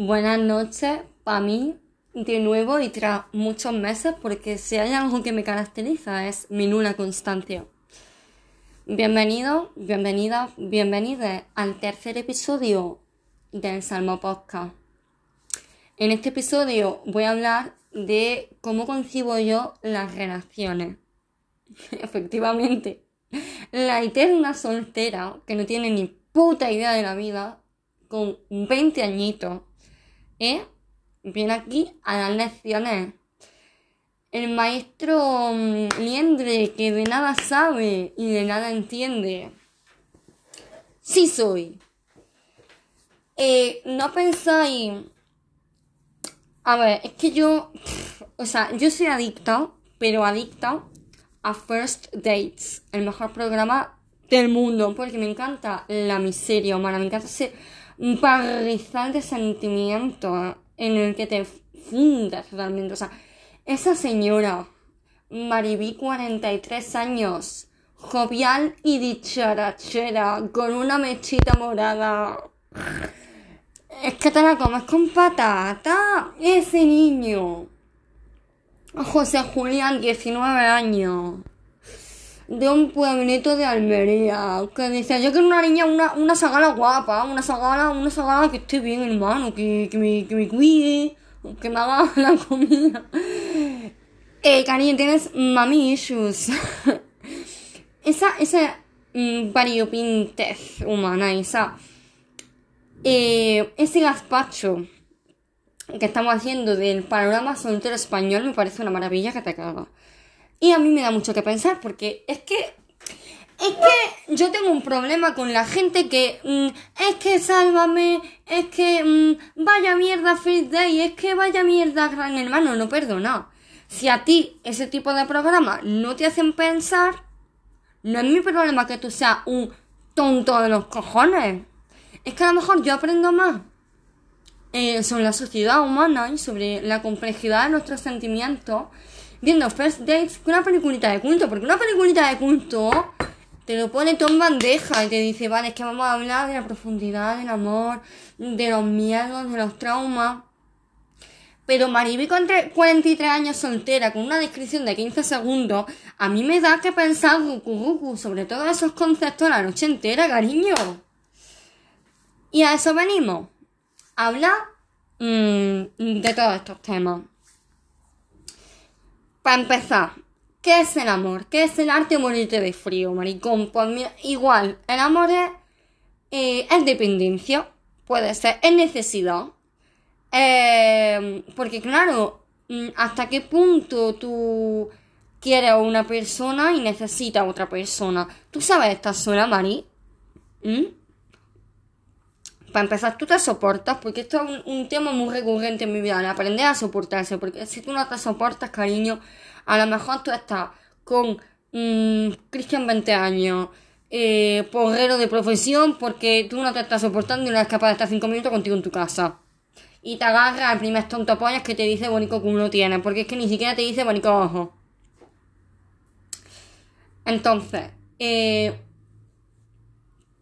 Buenas noches para mí de nuevo y tras muchos meses porque si hay algo que me caracteriza es mi nula constancia. Bienvenido, bienvenida, bienvenida al tercer episodio del Salmo Podcast. En este episodio voy a hablar de cómo concibo yo las relaciones. Efectivamente, la eterna soltera que no tiene ni puta idea de la vida, con 20 añitos, ¿eh? Viene aquí a dar lecciones. El maestro mm, Liendre, que de nada sabe y de nada entiende. Sí soy. Eh, no pensáis. A ver, es que yo. O sea, yo soy adicta, pero adicta a First Dates, el mejor programa del mundo, porque me encanta la miseria humana, me encanta ese parrizal de sentimiento en el que te fundas realmente. O sea, esa señora, Maribí, 43 años, jovial y dicharachera, con una mechita morada. Es que te la comes con patata, ese niño. José Julián, 19 años de un pueblito de Almería que dice, yo quiero una niña, una, una sagala guapa, una sagala, una sagala que esté bien, hermano, que, que, me, que me cuide, que me haga la comida. Eh, cariño, tienes mami issues. esa, esa mmm, variopintez humana, esa, eh, ese gazpacho que estamos haciendo del panorama soltero español me parece una maravilla que te caga. Y a mí me da mucho que pensar porque es que es que yo tengo un problema con la gente que mm, es que sálvame, es que mm, vaya mierda First Day, es que vaya mierda Gran Hermano, no perdona. Si a ti ese tipo de programas no te hacen pensar, no es mi problema que tú seas un tonto de los cojones. Es que a lo mejor yo aprendo más eh, sobre la sociedad humana y sobre la complejidad de nuestros sentimientos viendo First Dates que una peliculita de culto, porque una peliculita de culto te lo pone todo en bandeja y te dice, vale, es que vamos a hablar de la profundidad del amor, de los miedos, de los traumas. Pero Mariby con 43 años soltera, con una descripción de 15 segundos, a mí me da que pensar sobre todos esos conceptos la noche entera, cariño. Y a eso venimos. Habla mmm, de todos estos temas. Para empezar, ¿qué es el amor? ¿Qué es el arte de morirte de frío, maricón? Pues igual, el amor es, eh, es dependencia, puede ser, es necesidad. Eh, porque claro, mm, ¿hasta qué punto tú quieres a una persona y necesitas a otra persona? ¿Tú sabes estar sola, Mari? ¿Mm? Para empezar, tú te soportas, porque esto es un, tema muy recurrente en mi vida, aprender a soportarse, porque si tú no te soportas, cariño, a lo mejor tú estás con mmm, Cristian 20 años, eh, porrero de profesión, porque tú no te estás soportando y no eres capaz de estar 5 minutos contigo en tu casa. Y te agarra al primer tonto pollas que te dice bonito que uno tiene, porque es que ni siquiera te dice bonito ojo. Entonces, eh,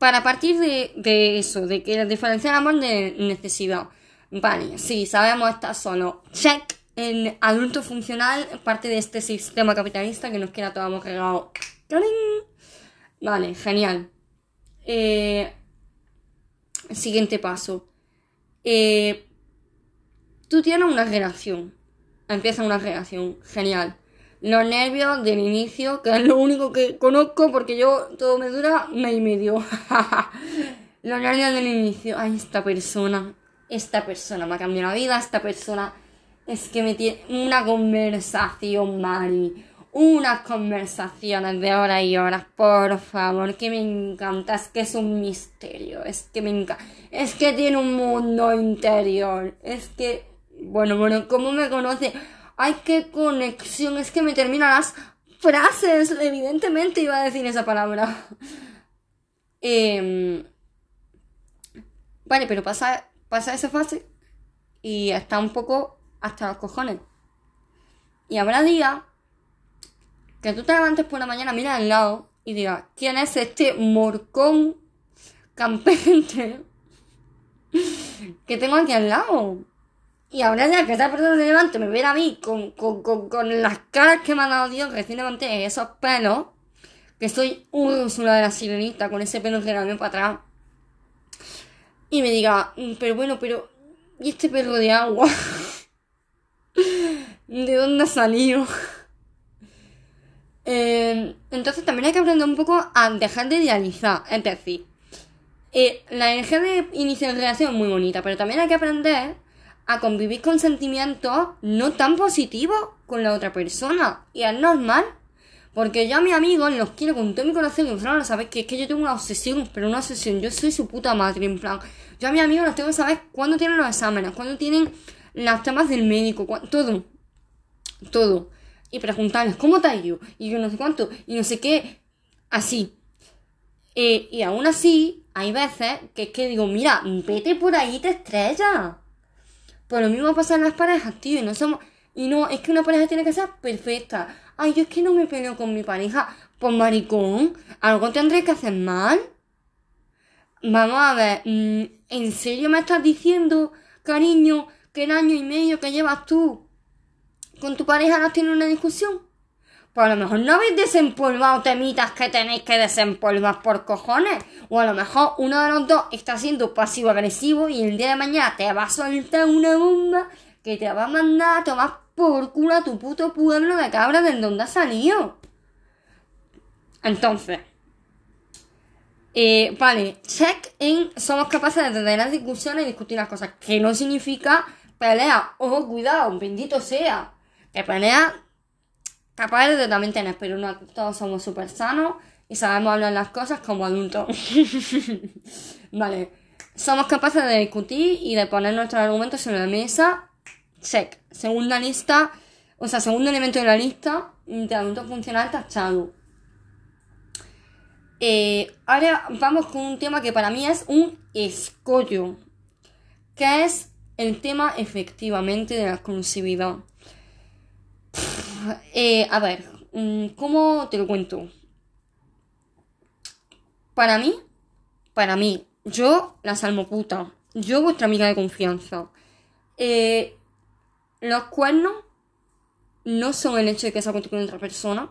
para partir de, eso, de que diferenciar amor de necesidad. Vale, sí, sabemos estar solo. Check en adulto funcional, parte de este sistema capitalista que nos queda todo regado. Vale, genial. Eh, siguiente paso. Eh, tú tienes una relación. Empieza una relación. Genial los nervios del inicio, que es lo único que conozco porque yo todo me dura mes y medio. los nervios del inicio. Ay, esta persona, esta persona me ha cambiado la vida, esta persona es que me tiene una conversación, Mari. Unas conversaciones de horas y horas, por favor, que me encanta, es que es un misterio, es que me encanta, es que tiene un mundo interior, es que, bueno, bueno, ¿cómo me conoce? Ay, qué conexión, es que me terminan las frases, evidentemente iba a decir esa palabra. Em, vale, pero pasa, pasa esa fase y está un poco hasta los cojones. Y habrá días que tú te levantes por la mañana, mira al lado y digas, ¿quién es este morcón campente que tengo aquí al lado. Y ahora ya que esa persona se levante, me ve a mí con, con, con, con las caras que me ha dado Dios recién levanté esos pelos, que soy Úrsula de la sirenita con ese pelo que era para atrás. Y me diga, "Mm, pero bueno, pero. ¿Y este perro de agua? ¿De dónde ha salido? Eh, entonces también hay que aprender un poco a dejar de idealizar. Es decir, eh, la energía de inicio relación es muy bonita, pero también hay que aprender a convivir con sentimientos no tan positivos con la otra persona. Y es normal. Porque yo a mis amigos los quiero con todo mi corazón y vosotros lo sabéis que es que yo tengo una obsesión, pero una obsesión. Yo soy su puta madre, en plan. Yo a mis amigos los tengo que saber cuándo tienen los exámenes, cuándo tienen las temas del médico, todo. Todo. Y preguntarles, ¿cómo ha ido? Y yo no sé cuánto, y no sé qué. Así. Eh, y aún así, hay veces que es que digo, mira, vete por ahí te estrellas. Pues lo mismo pasa en las parejas, tío, y no somos... Y no, es que una pareja tiene que ser perfecta. Ay, yo es que no me peleo con mi pareja. Pues maricón, algo tendré que hacer mal. Vamos a ver, mm, ¿en serio me estás diciendo, cariño, que el año y medio que llevas tú con tu pareja no has tenido una discusión? A lo mejor no habéis desempolvado temitas que tenéis que desempolvar por cojones. O a lo mejor uno de los dos está siendo pasivo-agresivo y el día de mañana te va a soltar una bomba que te va a mandar a tomar por culo a tu puto pueblo de cabra del donde has salido. Entonces, eh, vale, check en somos capaces de tener las discusiones y discutir las cosas, que no significa pelea. Ojo, cuidado, bendito sea. Que pelea capaces de también tener, pero no todos somos súper sanos y sabemos hablar las cosas como adultos. vale, somos capaces de discutir y de poner nuestros argumentos sobre la mesa. Check. Segunda lista, o sea, segundo elemento de la lista de adulto funcional tachado. Eh, ahora vamos con un tema que para mí es un escollo, que es el tema efectivamente de la exclusividad. Eh, a ver, mm, ¿cómo te lo cuento? Para mí, para mí, yo, la salmoputa, yo, vuestra amiga de confianza, eh, los cuernos no son el hecho de que se con otra persona,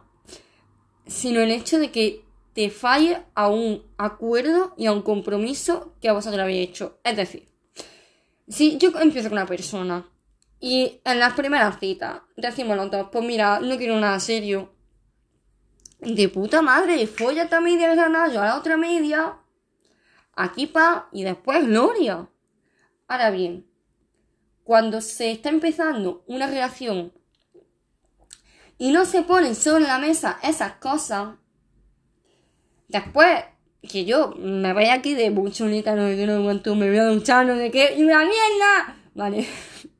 sino el hecho de que te falle a un acuerdo y a un compromiso que a vosotros habéis hecho. Es decir, si yo empiezo con una persona y en las primeras citas decimos los dos, pues mira, no quiero nada serio. De puta madre, follate a media granada, yo a la otra media. Aquí pa, y después gloria. Ahora bien, cuando se está empezando una relación y no se ponen sobre la mesa esas cosas, después que yo me vaya aquí de buchonita, no qué, no sé cuánto, me voy a duchar, no sé qué, y da mierda. Vale.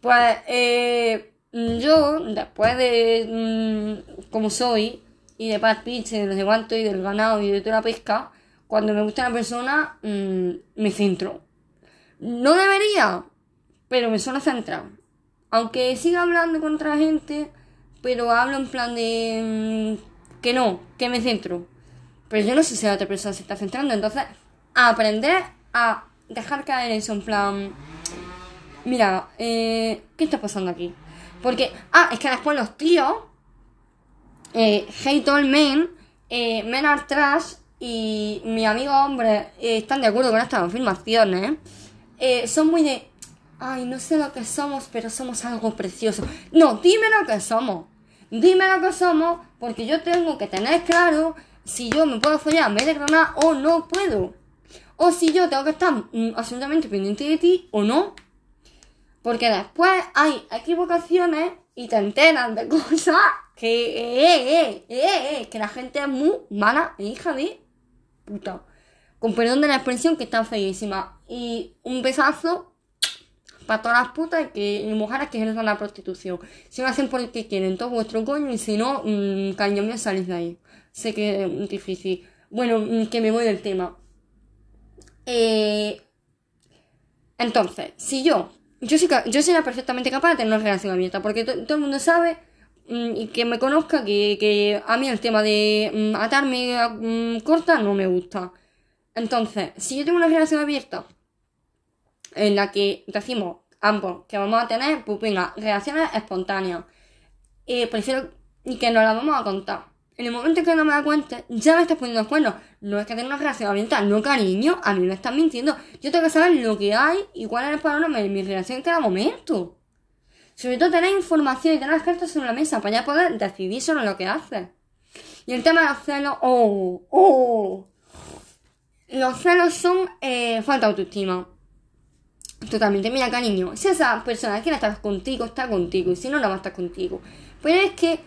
Pues eh, yo, después de mm, como soy, y de Pat Pitch, de no sé cuánto, y del ganado, y de toda la pesca, cuando me gusta una persona, mm, me centro. No debería, pero me suelo centrar. Aunque siga hablando con otra gente, pero hablo en plan de mm, que no, que me centro. Pero yo no sé si la otra persona se está centrando, entonces aprender a dejar caer eso en plan mira, eh, ¿qué está pasando aquí? Porque, ah, es que después los tíos, eh, Hate All Men, eh, Trash y mi amigo hombre eh, están de acuerdo con estas afirmaciones, eh, son muy de, ay, no sé lo que somos, pero somos algo precioso. No, dime lo que somos. Dime lo que somos, porque yo tengo que tener claro si yo me puedo follar vez de granada o no puedo. O si yo tengo que estar mm, absolutamente pendiente de ti o no. Porque después hay equivocaciones y te enteras de cosas que, eh, eh, eh, eh, que la gente es muy mala hija de puta. Con perdón de la expresión que está feísima. Y un besazo para todas las putas que, y mujeres que ejercen la prostitución. Si lo hacen porque quieren todo vuestro coño y si no, mmm, cariño mío, salís de ahí. Sé que es difícil. Bueno, mm, que me voy del tema. Eh, entonces, si yo yo, sí, yo sería perfectamente capaz de tener una relación abierta, porque to, todo el mundo sabe mm, y que me conozca que, que, a mí el tema de mm, atarme mm, corta no me gusta. Entonces, si yo tengo una relación abierta en la que decimos ambos que vamos a tener, pues venga, reacciones espontáneas. Eh, prefiero que nos las vamos a contar. En el momento que no me da cuenta, ya me estás poniendo los cuernos. No es que tenga una reacción ambiental, no cariño, a mí me están mintiendo. Yo tengo que saber lo que hay y cuál es el panorama de mi relación en cada momento. Sobre todo tener información y tener las cartas sobre la mesa para ya poder decidir sobre lo que haces. Y el tema de los celos, oh, oh. Los celos son eh, falta de autoestima. Totalmente, mira cariño, si esa persona quiere estar contigo, está contigo, y si no, no va a estar contigo. Pero es que,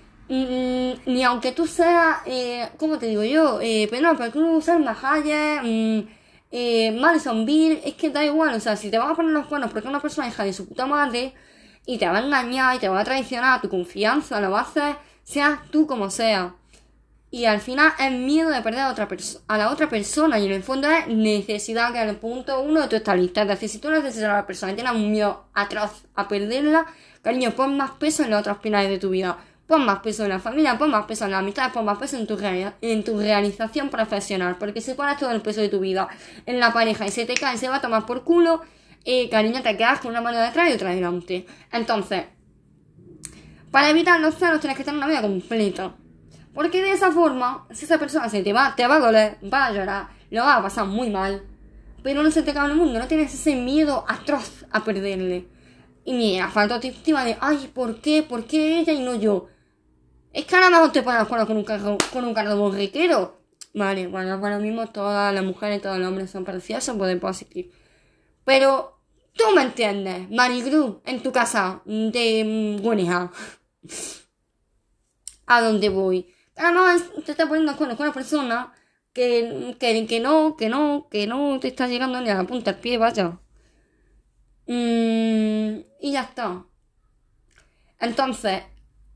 ni aunque tú seas, eh, ¿cómo te digo yo? Eh, pero tú seas Mahaye, mm, eh, Madison Bill, es que da igual, o sea, si te van a poner los cuernos porque una persona hija de su puta madre, y te va a engañar y te va a traicionar tu confianza, lo va a hacer, seas tú como sea. Y al final es miedo de perder a, otra a la otra persona. Y en el fondo es necesidad, que es el punto uno de tu esta lista. Es decir, si tú necesitas a la persona y tienes un miedo atroz a perderla, cariño, pon más peso en los otros pilares de tu vida. Pon más peso en la familia, pon más peso en la amistad, pon más peso en tu, en tu realización profesional. Porque si pones todo el peso de tu vida en la pareja y se te cae se va a tomar por culo, eh, cariño, te quedas con una mano detrás y otra delante. Entonces, para evitar los celos tienes que tener una vida completa. Porque de esa forma, si esa persona se te va, te va a doler, va a llorar, lo va a pasar muy mal. Pero no se te acaba el mundo, no tienes ese miedo atroz a perderle. Y mira, falta autoestima de, ay, ¿por qué? ¿Por qué ella y no yo? Es que a lo mejor te pones con un carro, con un carro borriquero. Vale, bueno, ahora mismo todas las mujeres y todos los hombres son preciosos, pueden positivos. Pero, tú me entiendes, Marigru, en tu casa de Guaneja. ¿A dónde voy? Además, te está poniendo con una persona que, que, que no, que no, que no te está llegando ni a la punta del pie, vaya. Mm, y ya está. Entonces,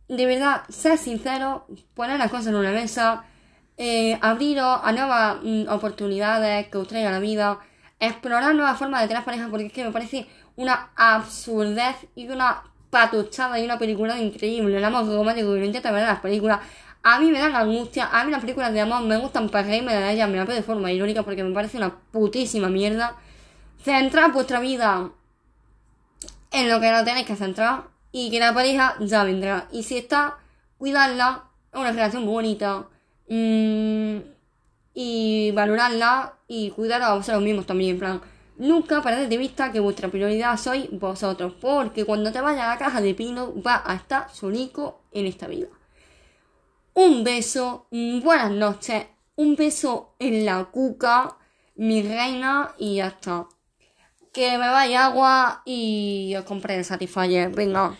de verdad, ser sincero, poner las cosas en una mesa, eh, abriros a nuevas mm, oportunidades que os traiga la vida, explorar nuevas formas de tener pareja, porque es que me parece una absurdez y una patuchada y una película increíble. El amor romántico que intenta ver las películas a mí me dan angustia, a mí las películas de amor me gustan para reírme de ellas, me la de forma irónica porque me parece una putísima mierda. Centrad vuestra vida en lo que no tenéis que centrar y que la pareja ya vendrá. Y si está, cuidarla, es una relación bonita. Mm, y valorarla y cuidar a vosotros mismos también, en plan. Nunca perded de vista que vuestra prioridad sois vosotros, porque cuando te vaya a la caja de pino va a estar solico en esta vida un beso, buenas noches, un beso en la cuca, mi reina, y ya está. Que me vaya agua y os compré el Satisfyer. Venga.